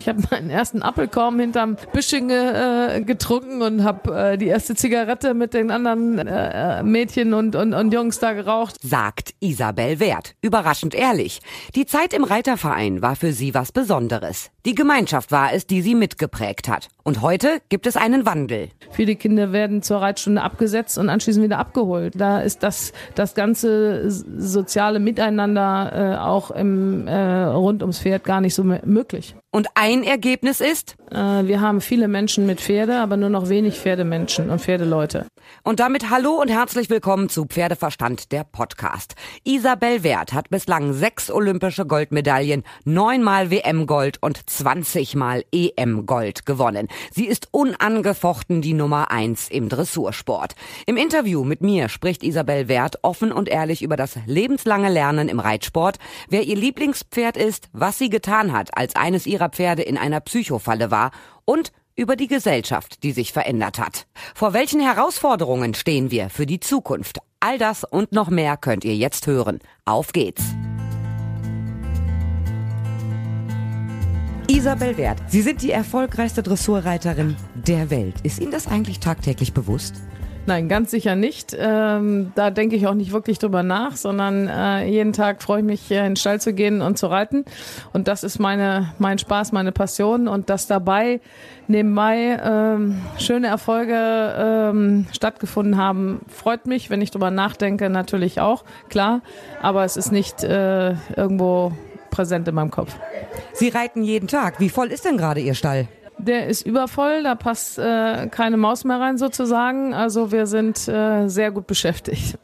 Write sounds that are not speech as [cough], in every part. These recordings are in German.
Ich habe meinen ersten Apfelkorn hinterm Büschchen äh, getrunken und habe äh, die erste Zigarette mit den anderen äh, Mädchen und, und, und Jungs da geraucht. Sagt Isabel Wert. Überraschend ehrlich. Die Zeit im Reiterverein war für sie was Besonderes. Die Gemeinschaft war es, die sie mitgeprägt hat. Und heute gibt es einen Wandel. Viele Kinder werden zur Reitstunde abgesetzt und anschließend wieder abgeholt. Da ist das, das ganze soziale Miteinander äh, auch im, äh, rund ums Pferd gar nicht so möglich. Und ein Ergebnis ist? Äh, wir haben viele Menschen mit Pferde, aber nur noch wenig Pferdemenschen und Pferdeleute. Und damit hallo und herzlich willkommen zu Pferdeverstand, der Podcast. Isabel Wert hat bislang sechs olympische Goldmedaillen, neunmal WM-Gold und 20 Mal EM-Gold gewonnen. Sie ist unangefochten die Nummer eins im Dressursport. Im Interview mit mir spricht Isabel Wert offen und ehrlich über das lebenslange Lernen im Reitsport, wer ihr Lieblingspferd ist, was sie getan hat, als eines ihrer Pferde in einer Psychofalle war und über die Gesellschaft, die sich verändert hat. Vor welchen Herausforderungen stehen wir für die Zukunft? All das und noch mehr könnt ihr jetzt hören. Auf geht's! Isabel Wert, Sie sind die erfolgreichste Dressurreiterin der Welt. Ist Ihnen das eigentlich tagtäglich bewusst? Nein, ganz sicher nicht. Ähm, da denke ich auch nicht wirklich drüber nach, sondern äh, jeden Tag freue ich mich, in den Stall zu gehen und zu reiten. Und das ist meine, mein Spaß, meine Passion. Und dass dabei nebenbei ähm, schöne Erfolge ähm, stattgefunden haben, freut mich. Wenn ich drüber nachdenke, natürlich auch, klar. Aber es ist nicht äh, irgendwo präsent in meinem Kopf. Sie reiten jeden Tag. Wie voll ist denn gerade Ihr Stall? Der ist übervoll, da passt äh, keine Maus mehr rein sozusagen. Also wir sind äh, sehr gut beschäftigt.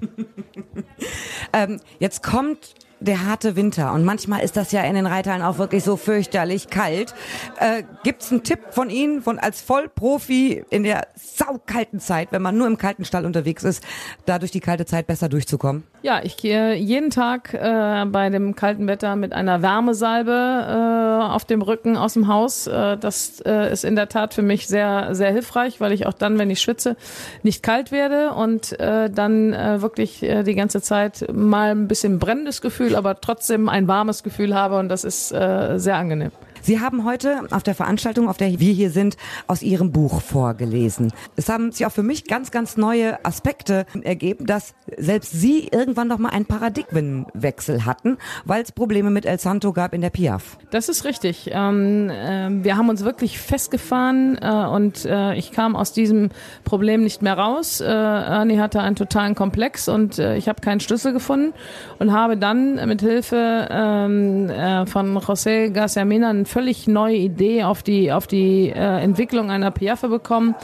[laughs] ähm, jetzt kommt der harte Winter und manchmal ist das ja in den Reitern auch wirklich so fürchterlich kalt. Äh, Gibt einen Tipp von Ihnen, von als Vollprofi in der saukalten Zeit, wenn man nur im kalten Stall unterwegs ist, da durch die kalte Zeit besser durchzukommen? Ja, ich gehe jeden Tag äh, bei dem kalten Wetter mit einer Wärmesalbe äh, auf dem Rücken aus dem Haus. Äh, das äh, ist in der Tat für mich sehr, sehr hilfreich, weil ich auch dann, wenn ich schwitze, nicht kalt werde und äh, dann wirklich die ganze Zeit mal ein bisschen brennendes Gefühl, aber trotzdem ein warmes Gefühl habe und das ist äh, sehr angenehm. Sie haben heute auf der Veranstaltung, auf der wir hier sind, aus Ihrem Buch vorgelesen. Es haben sich auch für mich ganz, ganz neue Aspekte ergeben, dass selbst Sie irgendwann noch mal einen Paradigmenwechsel hatten, weil es Probleme mit El Santo gab in der Piaf. Das ist richtig. Ähm, äh, wir haben uns wirklich festgefahren äh, und äh, ich kam aus diesem Problem nicht mehr raus. Äh, Ernie hatte einen totalen Komplex und äh, ich habe keinen Schlüssel gefunden und habe dann mit Hilfe ähm, äh, von José Garcia Mena einen völlig neue Idee auf die, auf die äh, Entwicklung einer Piaffe bekommen,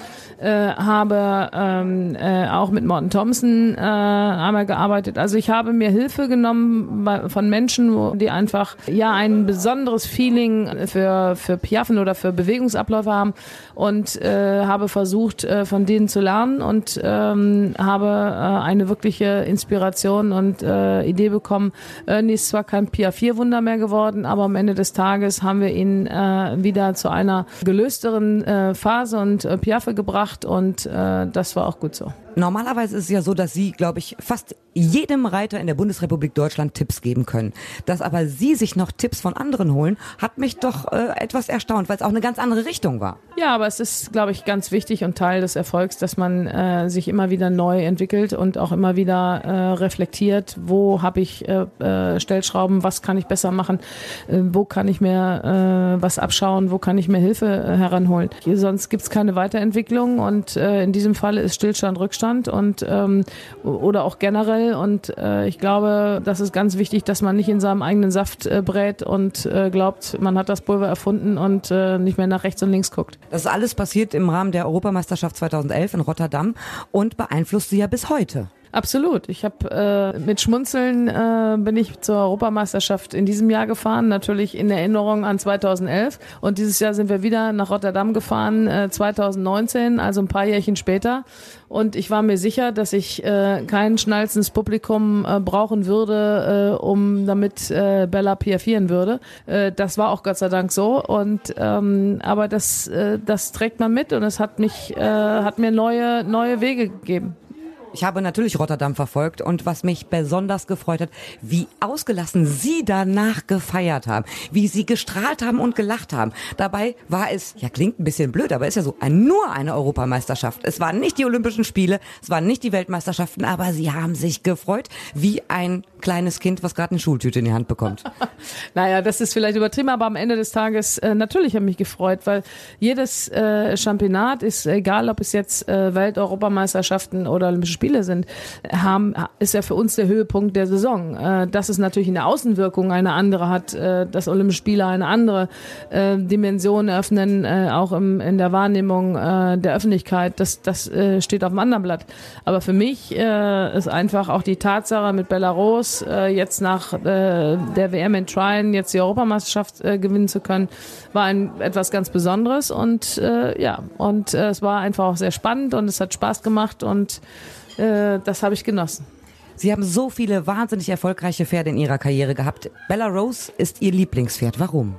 äh, habe ähm, äh, auch mit Morten Thompson äh, einmal gearbeitet. Also ich habe mir Hilfe genommen bei, von Menschen, wo die einfach ja ein besonderes Feeling für, für Piaffen oder für Bewegungsabläufe haben und äh, habe versucht, äh, von denen zu lernen und ähm, habe äh, eine wirkliche Inspiration und äh, Idee bekommen. Ernie ist zwar kein Pia 4 Wunder mehr geworden, aber am Ende des Tages haben wir ihn äh, wieder zu einer gelösteren äh, Phase und äh, Piaffe gebracht und äh, das war auch gut so. Normalerweise ist es ja so, dass Sie, glaube ich, fast jedem Reiter in der Bundesrepublik Deutschland Tipps geben können. Dass aber Sie sich noch Tipps von anderen holen, hat mich doch äh, etwas erstaunt, weil es auch eine ganz andere Richtung war. Ja, aber es ist, glaube ich, ganz wichtig und Teil des Erfolgs, dass man äh, sich immer wieder neu entwickelt und auch immer wieder äh, reflektiert, wo habe ich äh, äh, Stellschrauben, was kann ich besser machen, äh, wo kann ich mir äh, was abschauen, wo kann ich mir Hilfe äh, heranholen. Hier, sonst gibt es keine Weiterentwicklung und äh, in diesem Falle ist Stillstand Rückstand Abstand und ähm, oder auch generell. Und äh, ich glaube, das ist ganz wichtig, dass man nicht in seinem eigenen Saft äh, brät und äh, glaubt, man hat das Pulver erfunden und äh, nicht mehr nach rechts und links guckt. Das ist alles passiert im Rahmen der Europameisterschaft 2011 in Rotterdam und beeinflusst sie ja bis heute. Absolut. Ich habe äh, mit Schmunzeln äh, bin ich zur Europameisterschaft in diesem Jahr gefahren, natürlich in Erinnerung an 2011. Und dieses Jahr sind wir wieder nach Rotterdam gefahren, äh, 2019, also ein paar Jährchen später. Und ich war mir sicher, dass ich äh, kein schnalzendes Publikum äh, brauchen würde, äh, um damit äh, Bella piaffieren würde. Äh, das war auch Gott sei Dank so. Und ähm, aber das, äh, das trägt man mit und es hat mich, äh, hat mir neue, neue Wege gegeben. Ich habe natürlich Rotterdam verfolgt und was mich besonders gefreut hat, wie ausgelassen Sie danach gefeiert haben, wie Sie gestrahlt haben und gelacht haben. Dabei war es, ja klingt ein bisschen blöd, aber ist ja so, nur eine Europameisterschaft. Es waren nicht die Olympischen Spiele, es waren nicht die Weltmeisterschaften, aber Sie haben sich gefreut wie ein kleines Kind, was gerade eine Schultüte in die Hand bekommt. [laughs] naja, das ist vielleicht übertrieben, aber am Ende des Tages äh, natürlich habe ich mich gefreut, weil jedes äh, Championat ist, egal ob es jetzt äh, Welt-, Europameisterschaften oder Olympische Spiele sind, haben, ist ja für uns der Höhepunkt der Saison. Äh, dass es natürlich in der Außenwirkung eine andere hat, äh, dass Olympische Spiele eine andere äh, Dimension öffnen, äh, auch im, in der Wahrnehmung äh, der Öffentlichkeit, das, das äh, steht auf dem anderen Blatt. Aber für mich äh, ist einfach auch die Tatsache mit Belarus äh, jetzt nach äh, der WM in Trine jetzt die Europameisterschaft äh, gewinnen zu können, war ein etwas ganz Besonderes und äh, ja und äh, es war einfach auch sehr spannend und es hat Spaß gemacht und äh, das habe ich genossen. Sie haben so viele wahnsinnig erfolgreiche Pferde in Ihrer Karriere gehabt. Bella Rose ist Ihr Lieblingspferd. Warum?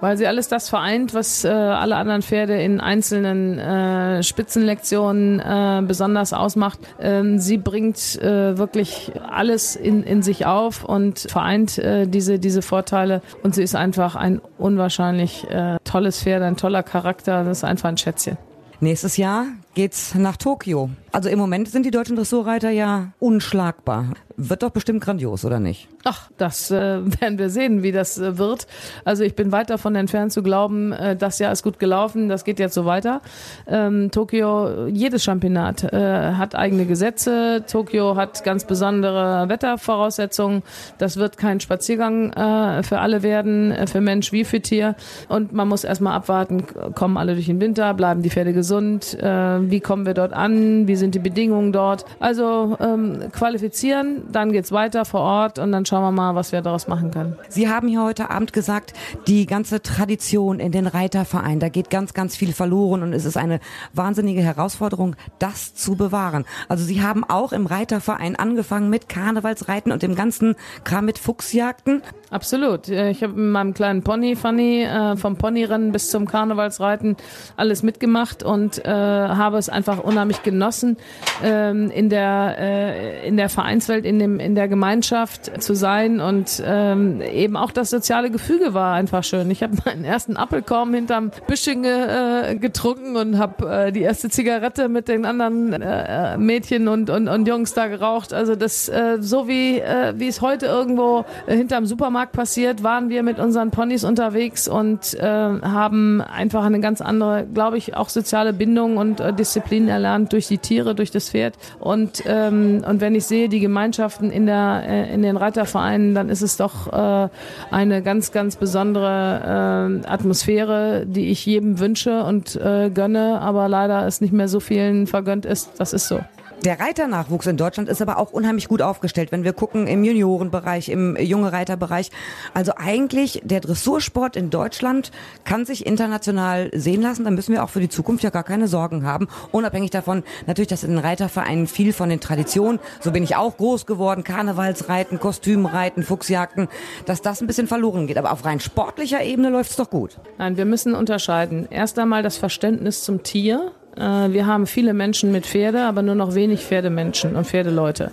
Weil sie alles das vereint, was äh, alle anderen Pferde in einzelnen äh, Spitzenlektionen äh, besonders ausmacht. Ähm, sie bringt äh, wirklich alles in, in sich auf und vereint äh, diese, diese Vorteile und sie ist einfach ein unwahrscheinlich äh, tolles Pferd, ein toller Charakter, das ist einfach ein Schätzchen. Nächstes Jahr geht's nach Tokio. Also im Moment sind die deutschen Dressurreiter ja unschlagbar. Wird doch bestimmt grandios, oder nicht? Ach, das äh, [laughs] werden wir sehen, wie das äh, wird. Also ich bin weit davon entfernt zu glauben, äh, das Jahr ist gut gelaufen, das geht jetzt so weiter. Ähm, Tokio, jedes Championat äh, hat eigene Gesetze. Tokio hat ganz besondere Wettervoraussetzungen. Das wird kein Spaziergang äh, für alle werden, äh, für Mensch wie für Tier. Und man muss erstmal abwarten, kommen alle durch den Winter, bleiben die Pferde gesund, äh, wie kommen wir dort an, wie sind die Bedingungen dort. Also ähm, qualifizieren, dann geht's weiter vor Ort und dann schauen wir mal, was wir daraus machen können. Sie haben hier heute Abend gesagt, die ganze Tradition in den Reitervereinen, da geht ganz, ganz viel verloren und es ist eine wahnsinnige Herausforderung, das zu bewahren. Also Sie haben auch im Reiterverein angefangen mit Karnevalsreiten und dem ganzen Kram mit Fuchsjagden. Absolut. Ich habe mit meinem kleinen Pony, Fanny, äh, vom Ponyrennen bis zum Karnevalsreiten alles mitgemacht und äh, habe es einfach unheimlich genossen, ähm, in der äh, in der Vereinswelt, in dem in der Gemeinschaft zu sein und ähm, eben auch das soziale Gefüge war einfach schön. Ich habe [laughs] meinen ersten Apfelkorn hinterm Büsching äh, getrunken und habe äh, die erste Zigarette mit den anderen äh, Mädchen und, und und Jungs da geraucht. Also das äh, so wie äh, wie es heute irgendwo hinterm Supermarkt passiert, waren wir mit unseren Ponys unterwegs und äh, haben einfach eine ganz andere, glaube ich, auch soziale Bindung und äh, Disziplin erlernt durch die Tiere, durch das Pferd. Und, ähm, und wenn ich sehe die Gemeinschaften in, der, äh, in den Reitervereinen, dann ist es doch äh, eine ganz, ganz besondere äh, Atmosphäre, die ich jedem wünsche und äh, gönne, aber leider es nicht mehr so vielen vergönnt ist. Das ist so. Der Reiternachwuchs in Deutschland ist aber auch unheimlich gut aufgestellt, wenn wir gucken im Juniorenbereich, im junge Reiterbereich. Also eigentlich der Dressursport in Deutschland kann sich international sehen lassen. Da müssen wir auch für die Zukunft ja gar keine Sorgen haben. Unabhängig davon natürlich, dass in den Reitervereinen viel von den Traditionen, so bin ich auch groß geworden, Karnevalsreiten, Kostümreiten, Fuchsjagden, dass das ein bisschen verloren geht. Aber auf rein sportlicher Ebene läuft es doch gut. Nein, wir müssen unterscheiden. Erst einmal das Verständnis zum Tier wir haben viele Menschen mit Pferde, aber nur noch wenig Pferdemenschen und Pferdeleute.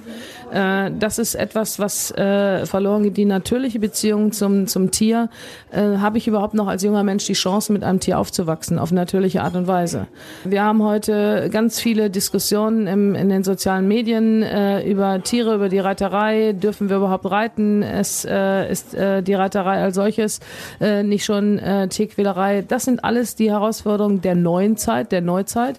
Äh, das ist etwas, was äh, verloren geht. Die natürliche Beziehung zum, zum Tier. Habe ich überhaupt noch als junger Mensch die Chance, mit einem Tier aufzuwachsen, auf natürliche Art und Weise? Wir haben heute ganz viele Diskussionen im, in den sozialen Medien über Tiere, über die Reiterei. Dürfen wir überhaupt reiten? Es ist die Reiterei als solches nicht schon Tierquälerei? Das sind alles die Herausforderungen der neuen Zeit, der Neuzeit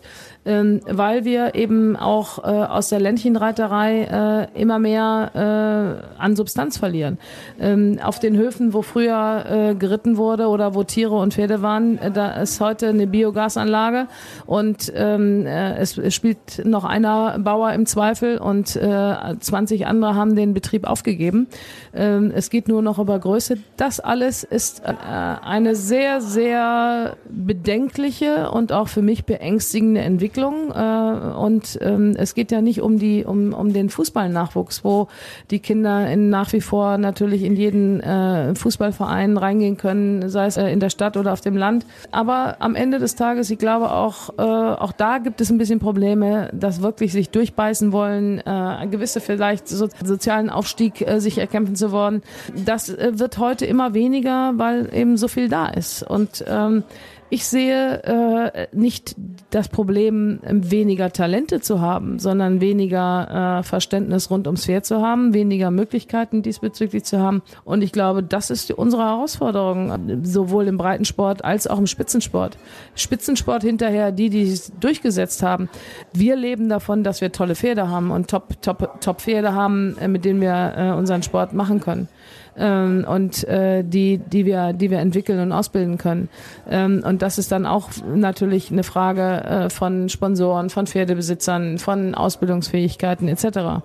ähm, weil wir eben auch äh, aus der Ländchenreiterei äh, immer mehr äh, an Substanz verlieren. Ähm, auf den Höfen, wo früher äh, geritten wurde oder wo Tiere und Pferde waren, äh, da ist heute eine Biogasanlage und ähm, äh, es, es spielt noch einer Bauer im Zweifel und äh, 20 andere haben den Betrieb aufgegeben. Ähm, es geht nur noch über Größe. Das alles ist äh, eine sehr, sehr bedenkliche und auch für mich beängstigende aufsteigende Entwicklung äh, und ähm, es geht ja nicht um die um, um den Fußballnachwuchs, wo die Kinder in, nach wie vor natürlich in jeden äh, Fußballverein reingehen können, sei es äh, in der Stadt oder auf dem Land. Aber am Ende des Tages, ich glaube auch äh, auch da gibt es ein bisschen Probleme, dass wirklich sich durchbeißen wollen, äh, gewisse vielleicht so, sozialen Aufstieg äh, sich erkämpfen zu wollen. Das äh, wird heute immer weniger, weil eben so viel da ist und ähm, ich sehe äh, nicht das Problem, weniger Talente zu haben, sondern weniger äh, Verständnis rund ums Pferd zu haben, weniger Möglichkeiten diesbezüglich zu haben. Und ich glaube, das ist unsere Herausforderung, sowohl im Breitensport als auch im Spitzensport. Spitzensport hinterher, die, die es durchgesetzt haben. Wir leben davon, dass wir tolle Pferde haben und Top, Top, Top Pferde haben, äh, mit denen wir äh, unseren Sport machen können ähm, und äh, die, die wir, die wir entwickeln und ausbilden können. Ähm, und das ist dann auch natürlich eine Frage äh, von Sponsoren, von Pferdebesitzern, von Ausbildungsfähigkeiten etc.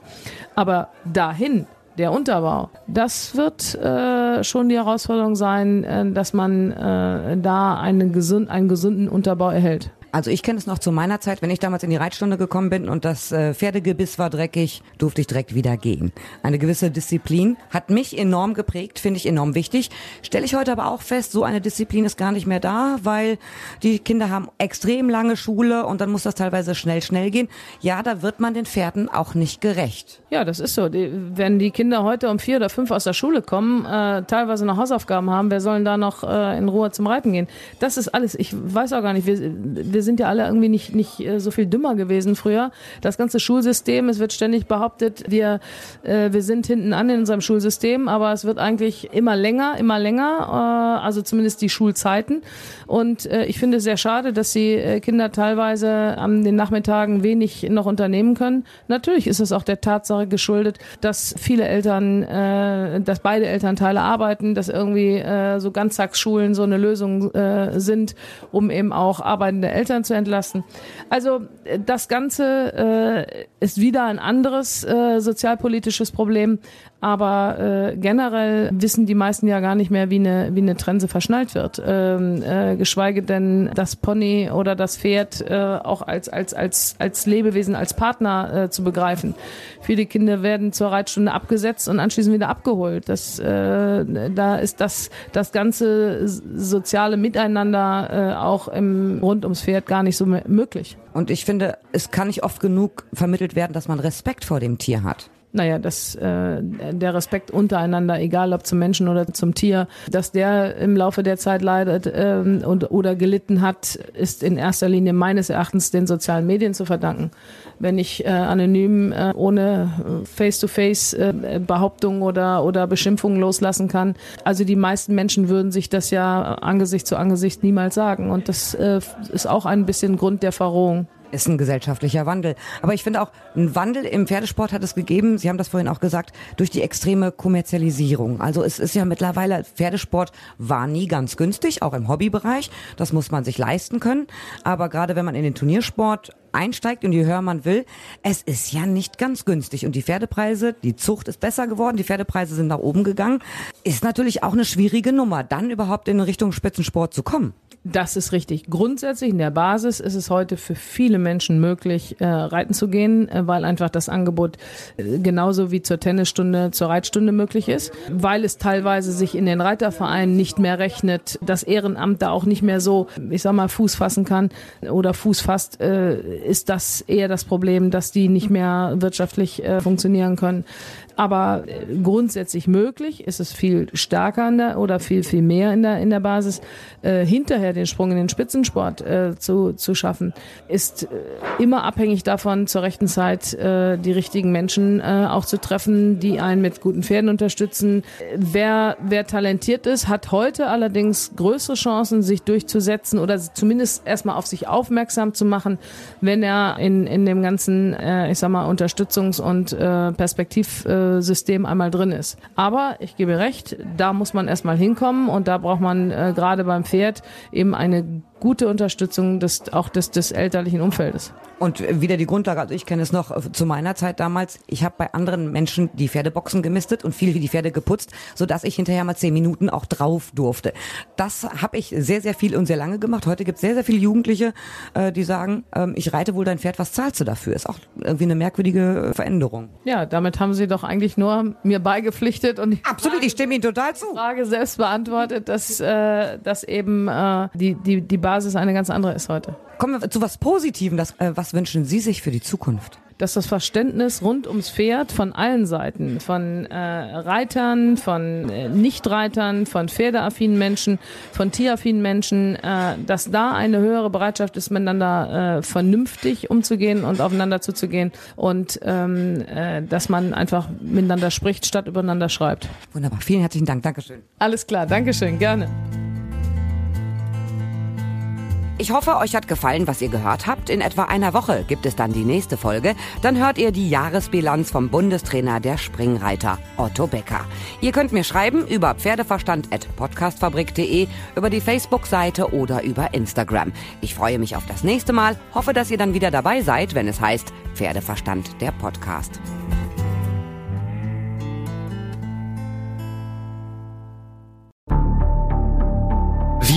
Aber dahin der Unterbau. Das wird äh, schon die Herausforderung sein, äh, dass man äh, da einen, gesund, einen gesunden Unterbau erhält. Also ich kenne es noch zu meiner Zeit, wenn ich damals in die Reitstunde gekommen bin und das äh, Pferdegebiss war dreckig, durfte ich direkt wieder gehen. Eine gewisse Disziplin hat mich enorm geprägt, finde ich enorm wichtig. Stelle ich heute aber auch fest, so eine Disziplin ist gar nicht mehr da, weil die Kinder haben extrem lange Schule und dann muss das teilweise schnell, schnell gehen. Ja, da wird man den Pferden auch nicht gerecht. Ja, das ist so. Wenn die Kinder heute um vier oder fünf aus der Schule kommen, äh, teilweise noch Hausaufgaben haben, wer sollen da noch äh, in Ruhe zum Reiten gehen? Das ist alles. Ich weiß auch gar nicht, wir, wir wir sind ja alle irgendwie nicht, nicht äh, so viel dümmer gewesen früher. Das ganze Schulsystem, es wird ständig behauptet, wir, äh, wir sind hinten an in unserem Schulsystem, aber es wird eigentlich immer länger, immer länger, äh, also zumindest die Schulzeiten. Und ich finde es sehr schade, dass die Kinder teilweise an den Nachmittagen wenig noch unternehmen können. Natürlich ist es auch der Tatsache geschuldet, dass viele Eltern, dass beide Elternteile arbeiten, dass irgendwie so Ganztagsschulen so eine Lösung sind, um eben auch arbeitende Eltern Eltern zu entlasten. Also äh, das Ganze äh, ist wieder ein anderes äh, sozialpolitisches Problem, aber äh, generell wissen die meisten ja gar nicht mehr, wie eine, wie eine Trense verschnallt wird. Ähm, äh, geschweige denn das Pony oder das Pferd äh, auch als, als, als, als Lebewesen, als Partner äh, zu begreifen. Viele Kinder werden zur Reitstunde abgesetzt und anschließend wieder abgeholt. Das, äh, da ist das, das ganze soziale Miteinander äh, auch im, rund ums Pferd gar nicht so möglich. Und ich finde, es kann nicht oft genug vermittelt werden, dass man Respekt vor dem Tier hat naja, dass äh, der Respekt untereinander, egal ob zum Menschen oder zum Tier, dass der im Laufe der Zeit leidet ähm, und oder gelitten hat, ist in erster Linie meines Erachtens den sozialen Medien zu verdanken. Wenn ich äh, anonym äh, ohne Face-to-Face äh, Behauptungen oder oder Beschimpfungen loslassen kann, also die meisten Menschen würden sich das ja Angesicht zu Angesicht niemals sagen. Und das äh, ist auch ein bisschen Grund der Verrohung ist ein gesellschaftlicher Wandel. Aber ich finde auch, ein Wandel im Pferdesport hat es gegeben, Sie haben das vorhin auch gesagt, durch die extreme Kommerzialisierung. Also es ist ja mittlerweile, Pferdesport war nie ganz günstig, auch im Hobbybereich. Das muss man sich leisten können. Aber gerade wenn man in den Turniersport einsteigt und je höher man will, es ist ja nicht ganz günstig. Und die Pferdepreise, die Zucht ist besser geworden, die Pferdepreise sind nach oben gegangen. Ist natürlich auch eine schwierige Nummer, dann überhaupt in Richtung Spitzensport zu kommen. Das ist richtig. Grundsätzlich in der Basis ist es heute für viele Menschen möglich, äh, reiten zu gehen, äh, weil einfach das Angebot äh, genauso wie zur Tennisstunde, zur Reitstunde möglich ist, weil es teilweise sich in den Reitervereinen nicht mehr rechnet, das Ehrenamt da auch nicht mehr so, ich sag mal, Fuß fassen kann oder Fuß fasst, äh, ist das eher das Problem, dass die nicht mehr wirtschaftlich äh, funktionieren können. Aber äh, grundsätzlich möglich ist es viel stärker in der, oder viel, viel mehr in der, in der Basis, äh, hinterher den Sprung in den Spitzensport äh, zu, zu schaffen, ist äh, immer abhängig davon, zur rechten Zeit äh, die richtigen Menschen äh, auch zu treffen, die einen mit guten Pferden unterstützen. Wer, wer talentiert ist, hat heute allerdings größere Chancen, sich durchzusetzen oder zumindest erstmal auf sich aufmerksam zu machen, wenn er in, in dem ganzen, äh, ich sag mal, Unterstützungs- und äh, Perspektiv äh, System einmal drin ist. Aber ich gebe recht, da muss man erstmal hinkommen und da braucht man äh, gerade beim Pferd eben eine gute Unterstützung des, auch des, des elterlichen Umfeldes. Und wieder die Grundlage, also ich kenne es noch äh, zu meiner Zeit damals, ich habe bei anderen Menschen die Pferdeboxen gemistet und viel wie die Pferde geputzt, sodass ich hinterher mal zehn Minuten auch drauf durfte. Das habe ich sehr, sehr viel und sehr lange gemacht. Heute gibt es sehr, sehr viele Jugendliche, äh, die sagen, ähm, ich reite wohl dein Pferd, was zahlst du dafür? Ist auch irgendwie eine merkwürdige äh, Veränderung. Ja, damit haben sie doch eigentlich nur mir beigepflichtet und Absolut, ich stimme Ihnen total zu. Die Frage selbst beantwortet, dass, äh, dass eben äh, die, die, die Basis eine ganz andere ist heute. Kommen wir zu was Positivem. Das, äh, was wünschen Sie sich für die Zukunft? dass das Verständnis rund ums Pferd von allen Seiten, von äh, Reitern, von äh, Nichtreitern, von pferdeaffinen Menschen, von tieraffinen Menschen, äh, dass da eine höhere Bereitschaft ist, miteinander äh, vernünftig umzugehen und aufeinander zuzugehen und ähm, äh, dass man einfach miteinander spricht, statt übereinander schreibt. Wunderbar, vielen herzlichen Dank, Dankeschön. Alles klar, Dankeschön, gerne. Ich hoffe, euch hat gefallen, was ihr gehört habt. In etwa einer Woche gibt es dann die nächste Folge. Dann hört ihr die Jahresbilanz vom Bundestrainer der Springreiter, Otto Becker. Ihr könnt mir schreiben über pferdeverstand.podcastfabrik.de, über die Facebook-Seite oder über Instagram. Ich freue mich auf das nächste Mal. Hoffe, dass ihr dann wieder dabei seid, wenn es heißt Pferdeverstand, der Podcast.